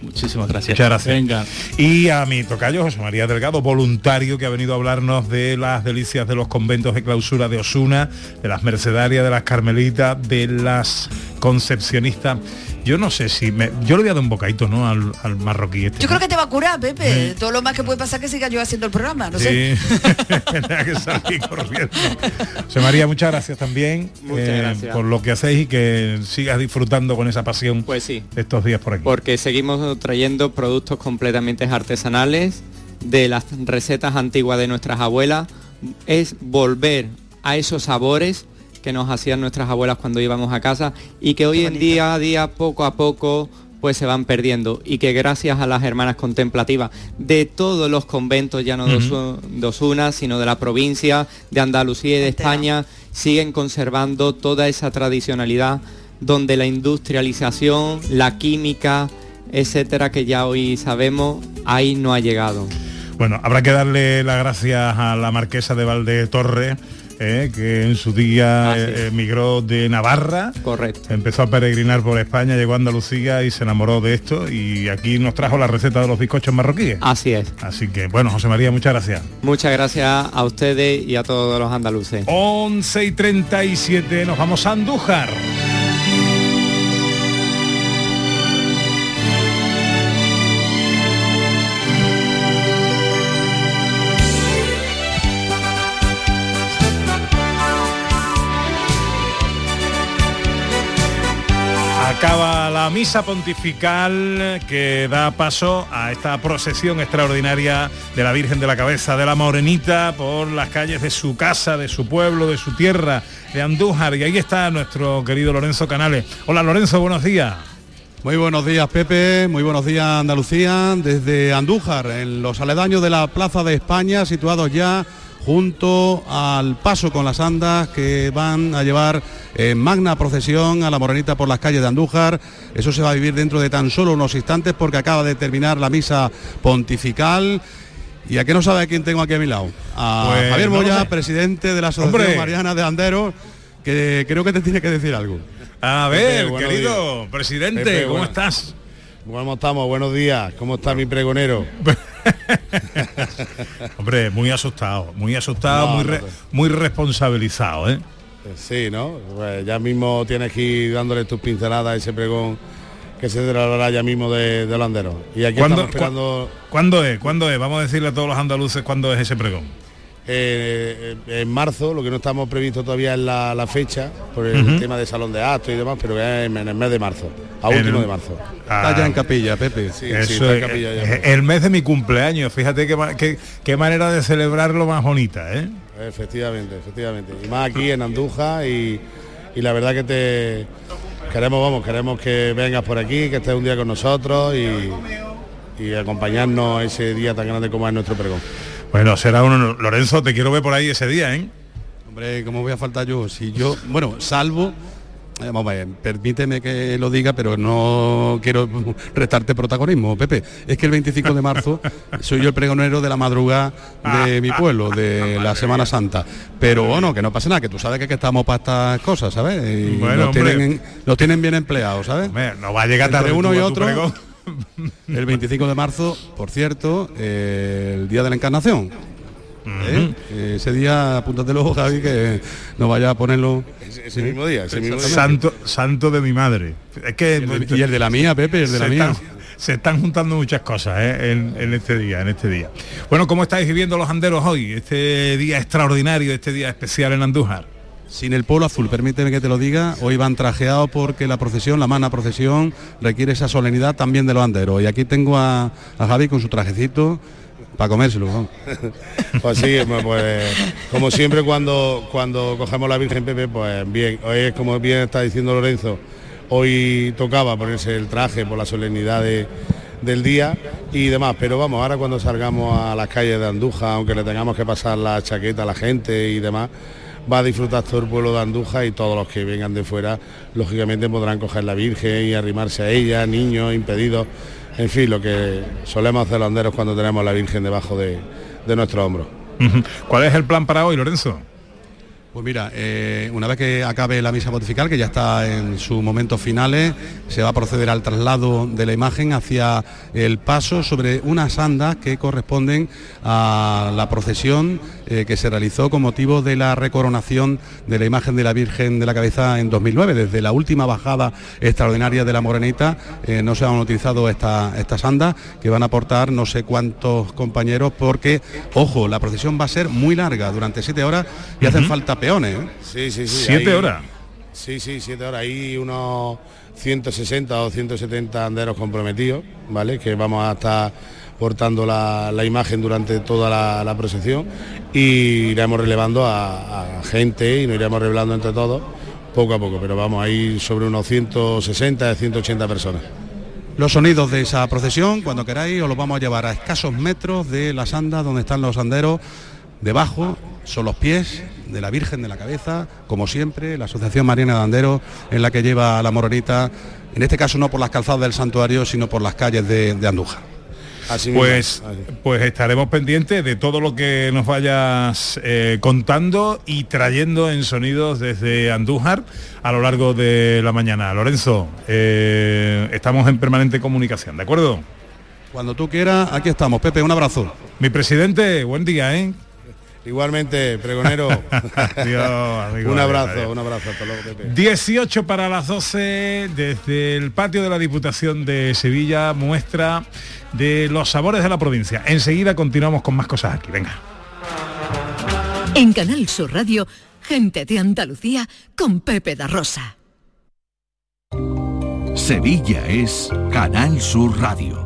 Muchísimas gracias. Muchas gracias. Venga. Y a mi tocayo José María Delgado, voluntario que ha venido a hablarnos de las delicias de los conventos de clausura de Osuna, de las mercedarias, de las carmelitas, de las concepcionistas. Yo no sé si me, yo le voy a dar un bocadito, ¿no? Al, al marroquí este. Yo creo que te va a curar, Pepe. Todo lo más que puede pasar es que siga yo haciendo el programa, no sé. Sí, (laughs) tenía que salir corriendo. José María, muchas gracias también eh, gracias. por lo que hacéis y que sigas disfrutando con esa pasión Pues sí. estos días por aquí. Porque seguimos trayendo productos completamente artesanales de las recetas antiguas de nuestras abuelas. Es volver a esos sabores que nos hacían nuestras abuelas cuando íbamos a casa y que hoy en día a día, poco a poco, pues se van perdiendo y que gracias a las hermanas contemplativas de todos los conventos, ya no de Osu- de Osuna, sino de la provincia, de Andalucía y de España, siguen conservando toda esa tradicionalidad donde la industrialización, la química, etcétera, que ya hoy sabemos, ahí no ha llegado. Bueno, habrá que darle las gracias a la marquesa de Valde Torre, eh, que en su día Ah, sí. eh, emigró de Navarra. Correcto. Empezó a peregrinar por España, llegó a Andalucía y se enamoró de esto y aquí nos trajo la receta de los bizcochos marroquíes. Así es. Así que, bueno, José María, muchas gracias. Muchas gracias a ustedes y a todos los andaluces. 11 y 37, nos vamos a Andújar. Acaba la misa pontifical que da paso a esta procesión extraordinaria de la Virgen de la Cabeza de la Morenita por las calles de su casa, de su pueblo, de su tierra, de Andújar. Y ahí está nuestro querido Lorenzo Canales. Hola Lorenzo, buenos días. Muy buenos días Pepe, muy buenos días Andalucía, desde Andújar, en los aledaños de la Plaza de España, situados ya junto al paso con las andas que van a llevar en magna procesión a la morenita por las calles de Andújar. Eso se va a vivir dentro de tan solo unos instantes porque acaba de terminar la misa pontifical. ¿Y a qué no sabe a quién tengo aquí a mi lado? A Pues, Javier no Moya, sé. presidente de la Asociación Hombre. Mariana de Anderos, que creo que te tiene que decir algo. A ver, querido presidente, Pepe, ¿cómo estás? ¿Cómo estamos? Buenos días. ¿Cómo está mi pregonero? (laughs) Hombre, muy asustado, muy asustado, No, muy, no, muy responsabilizado, ¿eh? Sí, ¿no? Pues ya mismo tienes que ir dándole tus pinceladas a ese pregón que se celebrará ya mismo de, de Landero. Y aquí ¿Cuándo, estamos esperando cua- ¿Cuándo es? ¿Cuándo es? Vamos a decirle a todos los andaluces cuándo es ese pregón. Eh, en marzo, lo que no estamos previsto todavía es la, la fecha, por el tema de salón de actos y demás, pero que es en, en el mes de marzo, a último el- de marzo. Ah, Está ya en capilla, Pepe. Sí, sí, está en capilla ya. es el mes de mi cumpleaños, fíjate qué, qué- qué manera de celebrarlo más bonita, ¿eh? Efectivamente, efectivamente. Y más aquí en Andújar y, y la verdad que te queremos, vamos, queremos que vengas por aquí, que estés un día con nosotros y, y acompañarnos ese día tan grande como es nuestro pregón. Bueno, será uno. Lorenzo, te quiero ver por ahí ese día, ¿eh? Hombre, ¿cómo voy a faltar yo? Si yo, bueno, salvo, eh, vamos a ver, permíteme que lo diga, pero no quiero (laughs) restarte protagonismo, Pepe. Es que el 25 de marzo (laughs) soy yo el pregonero de la madrugada de (laughs) mi pueblo, de la Semana Santa. Pero bueno, que no pasa nada, que tú sabes que, aquí estamos para estas cosas, ¿sabes? Y Bueno, nos, tienen, nos tienen bien empleados, ¿sabes? no va a llegar Entre tarde uno y otro. El 25 de marzo, por cierto, eh, el día de la Encarnación. ¿Eh? Eh, Ese día, apúntatelo, Javi, que no vaya a ponerlo ese mismo día. Ese mismo día. Santo, santo de mi madre. Es que y el de la mía, Pepe, el de la mía. Están, se están juntando muchas cosas ¿eh? en, en este día, en este día. Bueno, ¿cómo estáis viviendo los anderos hoy? Este día extraordinario, este día especial en Andújar. Sin el polo azul, permíteme que te lo diga, hoy van trajeados porque la procesión, la mana procesión, requiere esa solemnidad también de los anderos. Y aquí tengo a, a Javi con su trajecito para comérselo. vamos. (laughs) Pues sí, pues como siempre cuando, cuando cogemos la Virgen Pepe, pues bien, hoy es como bien está diciendo Lorenzo, hoy tocaba ponerse el traje por la solemnidad de- del día y demás, pero vamos, ahora cuando salgamos a las calles de Andújar, aunque le tengamos que pasar la chaqueta a la gente y demás, va a disfrutar todo el pueblo de Andújar y todos los que vengan de fuera, lógicamente podrán coger la Virgen y arrimarse a ella, niños, impedidos, en fin, lo que solemos hacer los anderos cuando tenemos la Virgen debajo de, de nuestro hombro. ¿Cuál es el plan para hoy, Lorenzo? Pues mira, eh, una vez que acabe la misa pontifical, que ya está en sus momentos finales, se va a proceder al traslado de la imagen hacia el paso sobre unas andas que corresponden a la procesión eh, que se realizó con motivo de la recoronación de la imagen de la Virgen de la Cabeza en 2009. Desde la última bajada extraordinaria de la Morenita eh, no se han utilizado esta- estas andas que van a aportar no sé cuántos compañeros porque, ojo, la procesión va a ser muy larga, durante siete horas y hacen falta peones. ¿eh? Sí, sí, sí. ¿Siete ahí- horas? Sí, sí, siete horas. Hay unos 160 o 170 anderos comprometidos, ¿vale? Que vamos a estar portando la, imagen durante toda la, procesión y iremos relevando a, gente y nos iremos revelando entre todos poco a poco, pero vamos a ir sobre unos 160, 180 personas. Los sonidos de esa procesión, cuando queráis, os los vamos a llevar a escasos metros de las andas donde están los anderos. Debajo son los pies de la Virgen de la Cabeza, como siempre, la Asociación Mariana de Anderos, en la que lleva la moronita, en este caso no por las calzadas del santuario, sino por las calles de, de Andújar. Así. Pues, pues estaremos pendientes de todo lo que nos vayas eh, contando y trayendo en sonidos desde Andújar a lo largo de la mañana. Lorenzo, eh, estamos en permanente comunicación, ¿de acuerdo? Cuando tú quieras, aquí estamos. Pepe, un abrazo. Mi presidente, buen día, ¿eh? Igualmente, pregonero. (laughs) Amigo, un abrazo, un abrazo. Hasta luego, Pepe. 18 para las 12 desde el patio de la Diputación de Sevilla, muestra de los sabores de la provincia. Enseguida continuamos con más cosas aquí. Venga. En Canal Sur Radio, gente de Andalucía con Pepe da Rosa. Sevilla es Canal Sur Radio.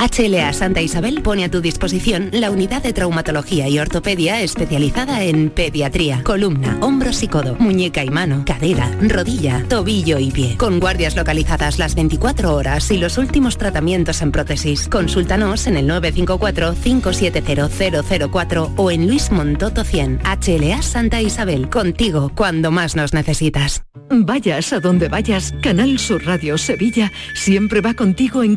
HLA Santa Isabel pone a tu disposición la unidad de traumatología y ortopedia especializada en pediatría, columna, hombros y codo, muñeca y mano, cadera, rodilla, tobillo y pie. Con guardias localizadas las 24 horas y los últimos tratamientos en prótesis. Consúltanos en el 954-570004 o en Luis Montoto 100. HLA Santa Isabel, contigo cuando más nos necesitas. Vayas a donde vayas, Canal Sur Radio Sevilla siempre va contigo en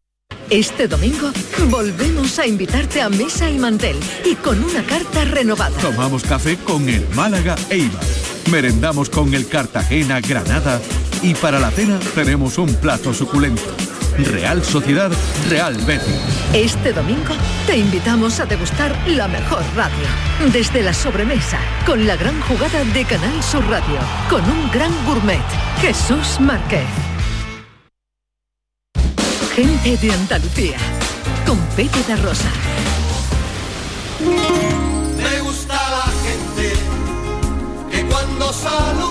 Este domingo volvemos a invitarte a mesa y mantel y con una carta renovada. Tomamos café con el Málaga Eibar. Merendamos con el Cartagena Granada y para la cena tenemos un plato suculento. Real Sociedad Real Betis. Este domingo te invitamos a degustar la mejor radio. Desde la sobremesa, con la gran jugada de Canal Sur Radio, con un gran gourmet, Jesús Márquez. Gente de Andalucía, con Pepe de Rosa. Me gusta la gente que cuando saluda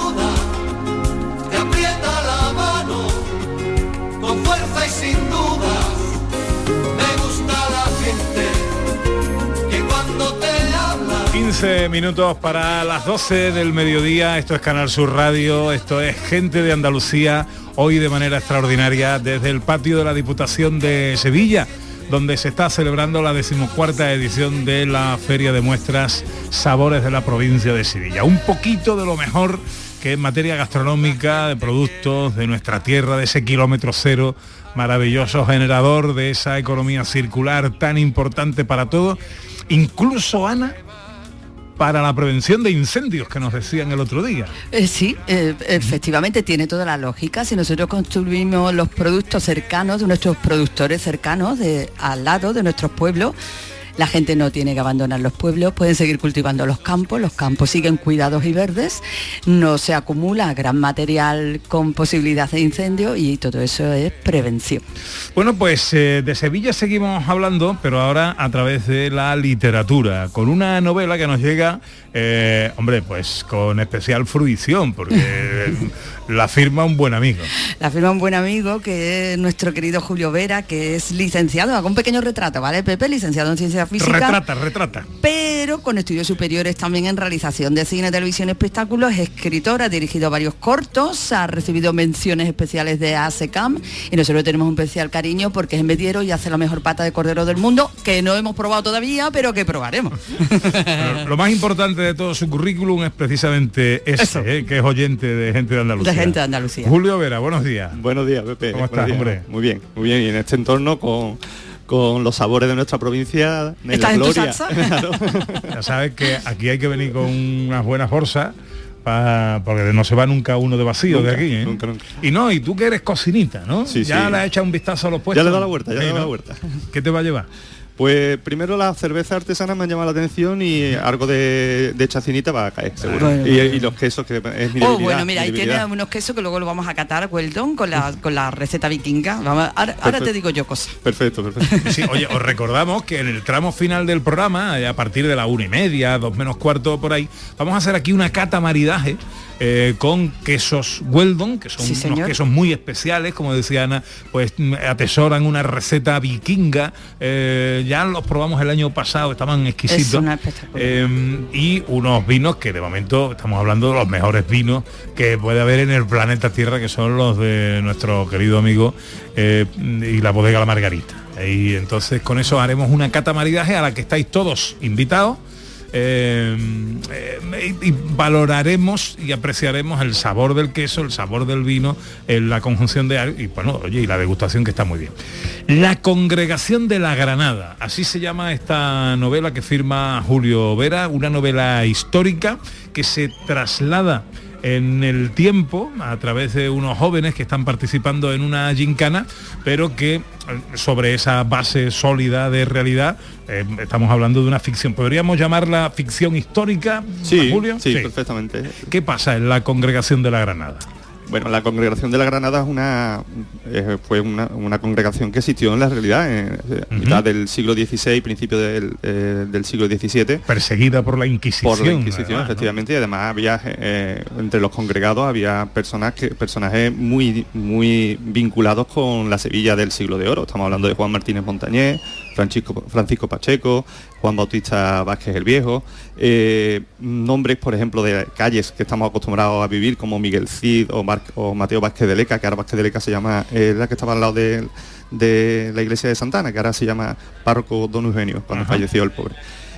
15 minutos para las 12 del mediodía, esto es Canal Sur Radio, esto es Gente de Andalucía, hoy de manera extraordinaria desde el patio de la Diputación de Sevilla, donde se está celebrando la decimocuarta edición de la Feria de Muestras Sabores de la provincia de Sevilla. Un poquito de lo mejor que en materia gastronómica, de productos de nuestra tierra, de ese kilómetro cero, maravilloso generador de esa economía circular tan importante para todos. Incluso, Ana, para la prevención de incendios que nos decían el otro día. Eh, sí, eh, efectivamente tiene toda la lógica. Si nosotros construimos los productos cercanos de nuestros productores cercanos, al lado de nuestros pueblos, la gente no tiene que abandonar los pueblos, pueden seguir cultivando los campos, los campos siguen cuidados y verdes, no se acumula gran material con posibilidad de incendio y todo eso es prevención. Bueno, pues eh, de Sevilla seguimos hablando, pero ahora a través de la literatura, con una novela que nos llega, eh, hombre, pues con especial fruición, porque (laughs) (laughs) la firma un buen amigo. La firma un buen amigo que es nuestro querido Julio Vera, que es licenciado, hago un pequeño retrato, ¿vale, Pepe? Licenciado en Ciencia Física. Retrata, retrata. Pero con estudios superiores también en realización de cine, televisión y espectáculos, es escritor, ha dirigido varios cortos, ha recibido menciones especiales de ASECAM y nosotros tenemos un especial cariño porque es mediero y hace la mejor pata de cordero del mundo, que no hemos probado todavía, pero que probaremos. (laughs) Pero lo más importante de todo su currículum es precisamente ese, eh, que es oyente de gente de Andalucía. De gente de Andalucía. Julio Vera, buenos días. Buenos días, Pepe. ¿Cómo estás, días. hombre? Muy bien, muy bien. Y en este entorno con, con los sabores de nuestra provincia, ¿Estás la en tu gloria. salsa? (laughs) (laughs) Ya sabes que aquí hay que venir con unas buenas bolsas pa- porque no se va nunca uno de vacío Nunca, de aquí. ¿eh? nunca, nunca. Y no, y tú que eres cocinita, ¿no? Sí, ya sí. le has echado un vistazo a los puestos. Ya le dado la vuelta, ya le dado la vuelta. ¿Qué te va a llevar? Pues primero las cervezas artesanas me han llamado la atención y algo de, de chacinita va a caer, seguro. Y, los quesos, que es mi Oh, bueno, mira, mi ahí tiene unos quesos que luego lo vamos a catar, Weldon, con la, (laughs) con la receta vikinga. Vamos, ahora, te digo yo cosas. Perfecto, perfecto. (laughs) Sí, oye, os recordamos que en el tramo final del programa, eh, a partir de la una y media, dos menos cuarto por ahí, vamos a hacer aquí una cata maridaje eh, con quesos Weldon, que son Sí, unos señor. quesos muy especiales, como decía Ana, pues mm, atesoran una receta vikinga. eh, ya los probamos el año pasado, estaban exquisitos. Es una espectacular. Eh, y unos vinos que de momento estamos hablando de los mejores vinos que puede haber en el planeta Tierra, que son los de nuestro querido amigo y la bodega La Margarita. Y entonces con eso haremos una cata maridaje a la que estáis todos invitados. Eh, eh, y, valoraremos y apreciaremos el sabor del queso, el sabor del vino, eh, la conjunción de y bueno, oye, y la degustación que está muy bien. La congregación de la Granada, así se llama esta novela que firma Julio Vera, una novela histórica que se traslada en el tiempo a través de unos jóvenes que están participando en una gincana, pero que eh, sobre esa base sólida de realidad eh, estamos hablando de una ficción. ¿Podríamos llamarla ficción histórica, Sí, Julio? sí, perfectamente. ¿Qué pasa en la congregación de la Granada? Bueno, la congregación de la Granada es una, eh, fue una, una congregación que existió en la realidad en eh, a mitad del siglo XVI, principio del, eh, del siglo XVII. Perseguida por la Inquisición. Por la Inquisición, además, ¿no? efectivamente, y además había eh, entre los congregados había personas que, personajes muy muy vinculados con la Sevilla del siglo de oro. Estamos hablando de Juan Martínez Montañés, Francisco, Francisco Pacheco, Juan Bautista Vázquez el Viejo, eh, nombres, por ejemplo, de calles que estamos acostumbrados a vivir, como Miguel Cid o, Mar- o Mateo Vázquez de Leca, que ahora Vázquez de Leca se llama, eh, la que estaba al lado de, de la iglesia de Santana, que ahora se llama Párroco Don Eugenio, cuando Ajá. falleció el pobre.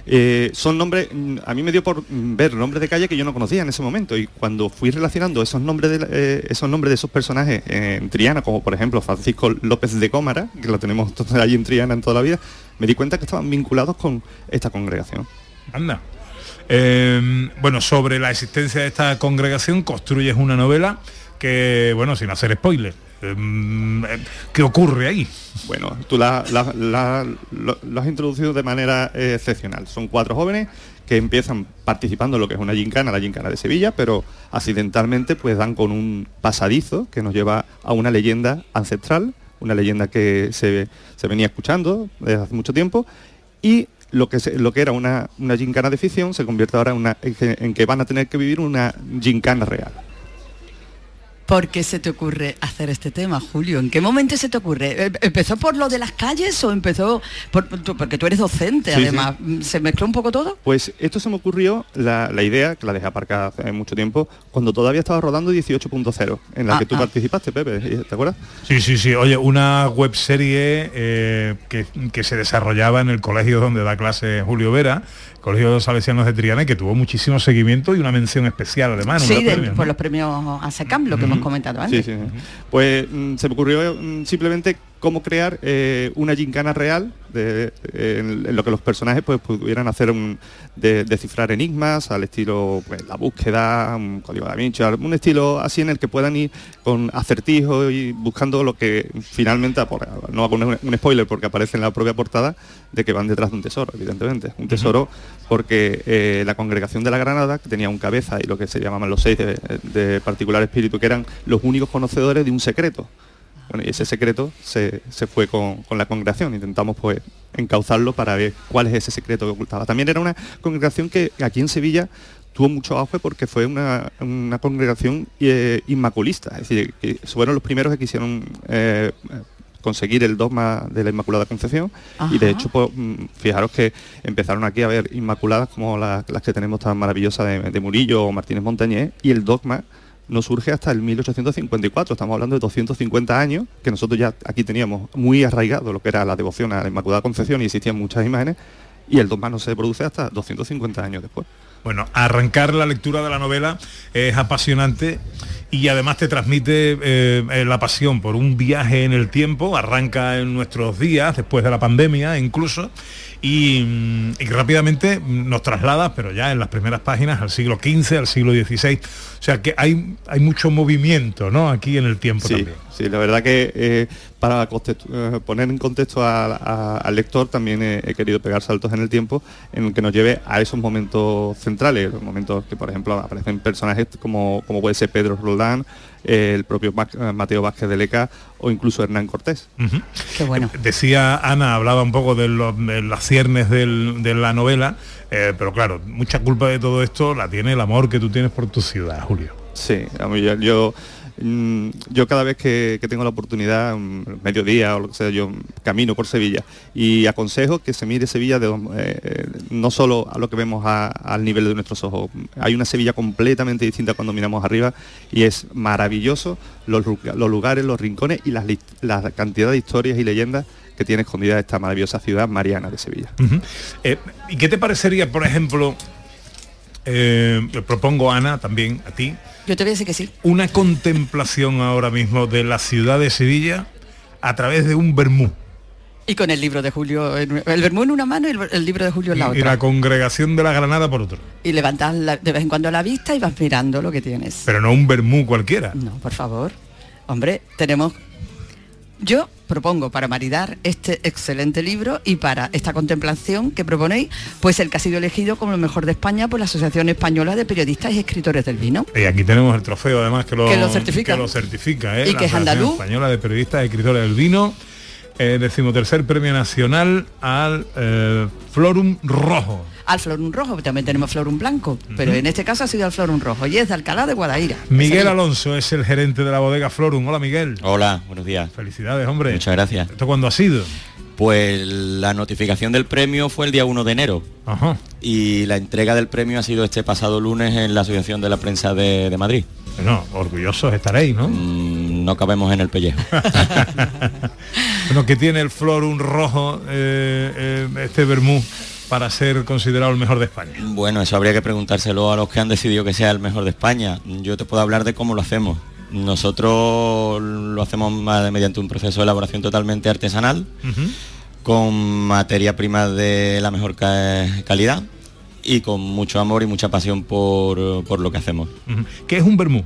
Eh, son nombres, mm, a mí me dio por mm, ver nombres de calle que yo no conocía en ese momento y cuando fui relacionando esos nombres de, eh, esos nombres de esos personajes en Triana, como por ejemplo Francisco López de Cómara, que lo tenemos (laughs) allí en Triana en toda la vida, me di cuenta que estaban vinculados con esta congregación. Anda. Eh, bueno, sobre la existencia de esta congregación construyes una novela que, bueno, sin hacer spoiler, ¿qué ocurre ahí? Bueno, tú la, lo, has introducido de manera eh, excepcional. Son cuatro jóvenes que empiezan participando en lo que es una gincana, la gincana de Sevilla, pero accidentalmente pues dan con un pasadizo que nos lleva a una leyenda ancestral, una leyenda que se, se venía escuchando desde hace mucho tiempo y lo que, lo que era una, una gincana de ficción se convierte ahora en que van a tener que vivir una gincana real. ¿Por qué se te ocurre hacer este tema, Julio? ¿En qué momento se te ocurre? ¿Em- ¿Empezó por lo de las calles o empezó por, porque tú eres docente, Sí, sí. además? ¿Se mezcló un poco todo? Pues esto se me ocurrió, la, la idea, que la dejé aparcada hace mucho tiempo, cuando todavía estaba rodando 18.0, en la Ah, que tú ah. participaste, Pepe, ¿te acuerdas? Sí, sí, sí. Oye, una web serie eh, que, que se desarrollaba en el colegio donde da clase Julio Vera, Colegio Salesianos de Triana, que tuvo muchísimo seguimiento y una mención especial además. Sí, unos de- premios, por ¿no? los premios ASECAM, lo que hemos comentado antes. Sí, sí. Pues mm, se me ocurrió mm, simplemente cómo crear eh, una gincana real de, eh, en, en lo que los personajes pues pudieran hacer un, de, descifrar enigmas al estilo pues, la búsqueda, un código da Vinci, un estilo así en el que puedan ir con acertijos y buscando lo que finalmente, no hago un, un spoiler porque aparece en la propia portada, de que van detrás de un tesoro, evidentemente. Un tesoro porque eh, la congregación de la Granada, que tenía un cabeza y lo que se llamaban los seis de, de particular espíritu, que eran los únicos conocedores de un secreto. Bueno, y ese secreto se, se fue con, con la congregación. Intentamos pues encauzarlo para ver cuál es ese secreto que ocultaba. También era una congregación que aquí en Sevilla tuvo mucho auge porque fue una, una congregación eh, inmaculista. Es decir, que fueron los primeros que quisieron eh, conseguir el dogma de la Inmaculada Concepción y de hecho pues, mm, fijaros que empezaron aquí a ver inmaculadas como la- las que tenemos tan maravillosas de, de Murillo o Martínez Montañés y el dogma no surge hasta el 1854, estamos hablando de 250 años, que nosotros ya aquí teníamos muy arraigado lo que era la devoción a la Inmaculada Concepción y existían muchas imágenes, y el dogma no se produce hasta 250 años después. Bueno, arrancar la lectura de la novela es apasionante y además te transmite eh, eh, la pasión por un viaje en el tiempo, arranca en nuestros días, después de la pandemia incluso, y, mm, y rápidamente nos traslada, pero ya en las primeras páginas, al siglo XV, al siglo XVI. O sea que hay, hay mucho movimiento ¿no? aquí en el tiempo Sí, también. sí, la verdad que eh, para eh, poner en contexto a- a- al lector también he, he querido pegar saltos en el tiempo en el que nos lleve a esos momentos centrales, los momentos que por ejemplo aparecen personajes como, como puede ser Pedro Roldán, eh, el propio eh, Mateo Vázquez de Leca o incluso Hernán Cortés. Qué bueno. Decía Ana, hablaba un poco de, los- de las ciernes del- de la novela, eh, pero claro, mucha culpa de todo esto la tiene el amor que tú tienes por tu ciudad, Julio. Sí, a mí yo, yo, yo cada vez que, tengo la oportunidad, mm, mediodía o lo que sea, yo camino por Sevilla y aconsejo que se mire Sevilla dos- eh, no solo a lo que vemos al nivel de nuestros ojos. Hay una Sevilla completamente distinta cuando miramos arriba y es maravilloso los, lu- los lugares, los rincones y las, la cantidad de historias y leyendas que tiene escondida esta maravillosa ciudad mariana de Sevilla. Eh, ¿Y qué te parecería, por ejemplo, eh, propongo Ana también a ti, Yo te voy a decir que sí. una contemplación ahora mismo de la ciudad de Sevilla a través de un vermú? Y con el libro de Julio, en- el vermú en una mano y el, el libro de Julio en la Y otra. la congregación de la Granada por otro. Y levantas la- de vez en cuando la vista y vas mirando lo que tienes. Pero no un vermú cualquiera. No, por favor. Hombre, tenemos... Yo propongo para maridar este excelente libro y para esta contemplación que proponéis, pues el que ha sido elegido como lo mejor de España por la Asociación Española de Periodistas y Escritores del Vino. Y aquí tenemos el trofeo además que lo, Que lo certifica. que lo certifica, ¿eh? Y La que es Asociación andaluz. Española de Periodistas y Escritores del Vino. Eh, decimotercer premio nacional al eh, Florum Rojo. Al Florum Rojo, también tenemos Florum Blanco, pero en este caso ha sido al Florum Rojo y es de Alcalá de Guadaira. Miguel Alonso es el gerente de la bodega Florum. Hola Miguel. Hola, buenos días. Felicidades, hombre. Muchas gracias. ¿Esto cuándo ha sido? Pues la notificación del premio fue el día 1 de enero Ajá. y la entrega del premio ha sido este pasado lunes en la Asociación de la Prensa de, de Madrid. Bueno, orgullosos estaréis, ¿no? Mm, no cabemos en el pellejo. (laughs) Bueno, que tiene el florum rojo, eh, eh, este vermú, para ser considerado el mejor de España. Bueno, eso habría que preguntárselo a los que han decidido que sea el mejor de España. Yo te puedo hablar de cómo lo hacemos. Nosotros lo hacemos mediante un proceso de elaboración totalmente artesanal, con materia prima de la mejor ca- calidad y con mucho amor y mucha pasión por, por lo que hacemos. Ujú. ¿Qué es un vermú?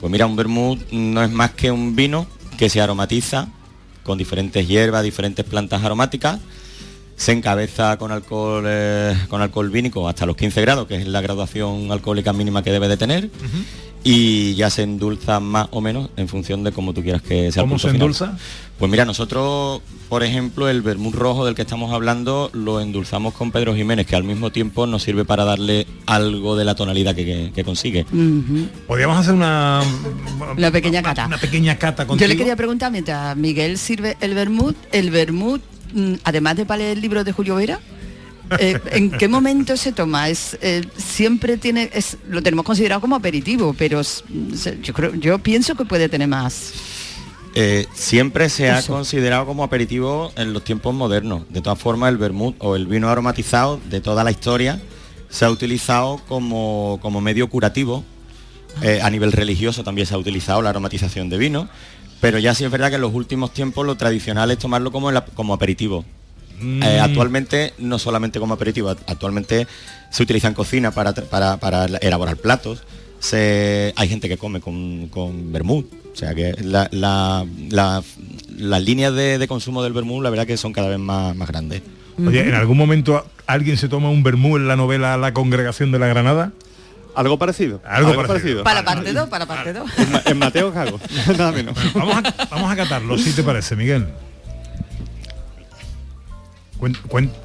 Pues mira, un vermut no es más que un vino que se aromatiza con diferentes hierbas, diferentes plantas aromáticas. Se encabeza con alcohol, eh, con alcohol vínico hasta los 15 grados, que es la graduación alcohólica mínima que debe de tener. Y ya se endulza más o menos en función de cómo tú quieras que sea el ¿Cómo punto se final. endulza? Pues mira, nosotros, por ejemplo, el vermut rojo del que estamos hablando lo endulzamos con Pedro Jiménez, que al mismo tiempo nos sirve para darle algo de la tonalidad que, que- que consigue. Podríamos hacer una, La pequeña cata. una pequeña cata contigo. Yo le quería preguntar, mientras Miguel sirve el vermut, el vermut, además de para leer el libro de Julio Vera, eh, ¿en qué momento se toma? Es eh, siempre tiene, es, lo tenemos considerado como aperitivo, pero se- yo creo, yo pienso que puede tener más. Eh, siempre se ha Eso. considerado como aperitivo en los tiempos modernos. De todas formas, el vermut o el vino aromatizado de toda la historia se ha utilizado como, como medio curativo. Eh, a nivel religioso también se ha utilizado la aromatización de vino. Pero ya sí es verdad que en los últimos tiempos lo tradicional es tomarlo como, como aperitivo. Mm. Eh, actualmente no solamente como aperitivo, act- actualmente se utiliza en cocina para, para, para elaborar platos. Se, hay gente que come con, con vermut. O sea que la- la- la- las líneas de, de consumo del vermut la verdad que son cada vez más, más grandes. Oye, ¿en algún momento alguien se toma un vermú en la novela La Congregación de la Granada? Algo parecido. Algo, parecido. Para parte 2, para parte 2. En Mateo Cago, (laughs) nada menos. Vamos a, vamos a catarlo, si te parece, Miguel.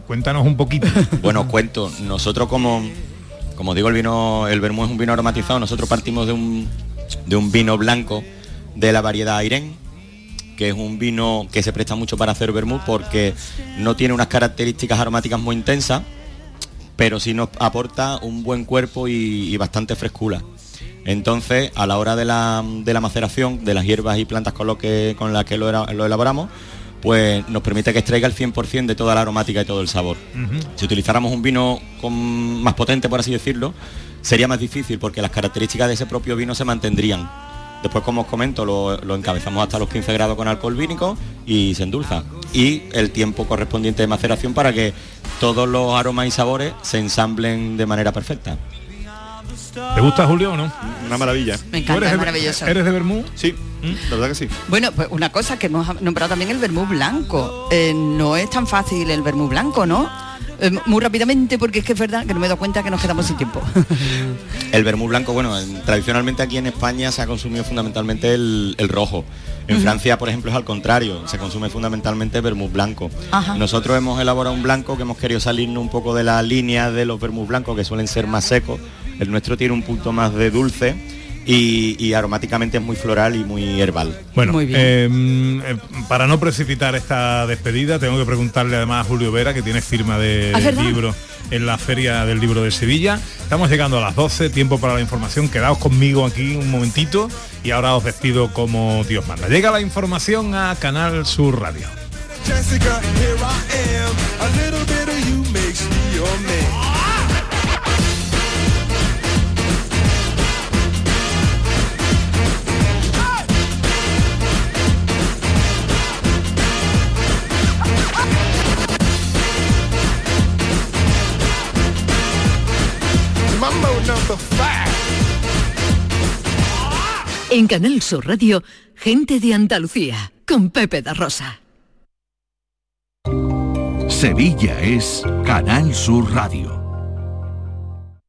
Cuéntanos un poquito. Bueno, cuento, nosotros como, como digo, el vino, el vermú es un vino aromatizado, nosotros partimos de un, de un vino blanco de la variedad Airén, que es un vino que se presta mucho para hacer vermú porque no tiene unas características aromáticas muy intensas, pero sí nos aporta un buen cuerpo y, y bastante frescura. Entonces, a la hora de la, de la maceración de las hierbas y plantas con, lo que, con las que lo, era- lo elaboramos, pues nos permite que extraiga el 100% de toda la aromática y todo el sabor. Si utilizáramos un vino con, más potente, por así decirlo, sería más difícil porque las características de ese propio vino se mantendrían. Después, como os comento, lo, lo encabezamos hasta los 15 grados con alcohol vínico y se endulza. Y el tiempo correspondiente de maceración para que todos los aromas y sabores se ensamblen de manera perfecta. ¿Te gusta Julio o no? Una maravilla. Me encanta, ¿Tú eres es de- maravilloso. ¿Eres de vermú? Sí, la verdad que sí. Bueno, pues una cosa que hemos nombrado también el vermú blanco. Eh, no es tan fácil el vermú blanco, ¿no? Eh, muy rápidamente, porque es que es verdad que no me he dado cuenta que nos quedamos sin tiempo. (laughs) El vermú blanco, bueno, en- tradicionalmente aquí en España se ha consumido fundamentalmente el, el rojo. En. Francia, por ejemplo, es al contrario, se consume fundamentalmente vermú blanco. Ajá. Nosotros hemos elaborado un blanco que hemos querido salirnos un poco de la línea de los vermú blancos que suelen ser más secos. El nuestro tiene un punto más de dulce y, y aromáticamente es muy floral y muy herbal. Bueno, eh, eh, para no precipitar esta despedida, tengo que preguntarle además a Julio Vera, que tiene firma de ¿Ah, libro en la Feria del Libro de Sevilla. Estamos llegando a las 12, tiempo para la información. Quedaos conmigo aquí un momentito y ahora os despido como Dios manda. Llega la información a Canal Sur Radio. Jessica, En Canal Sur Radio, gente de Andalucía, con Pepe da Rosa. Sevilla es Canal Sur Radio.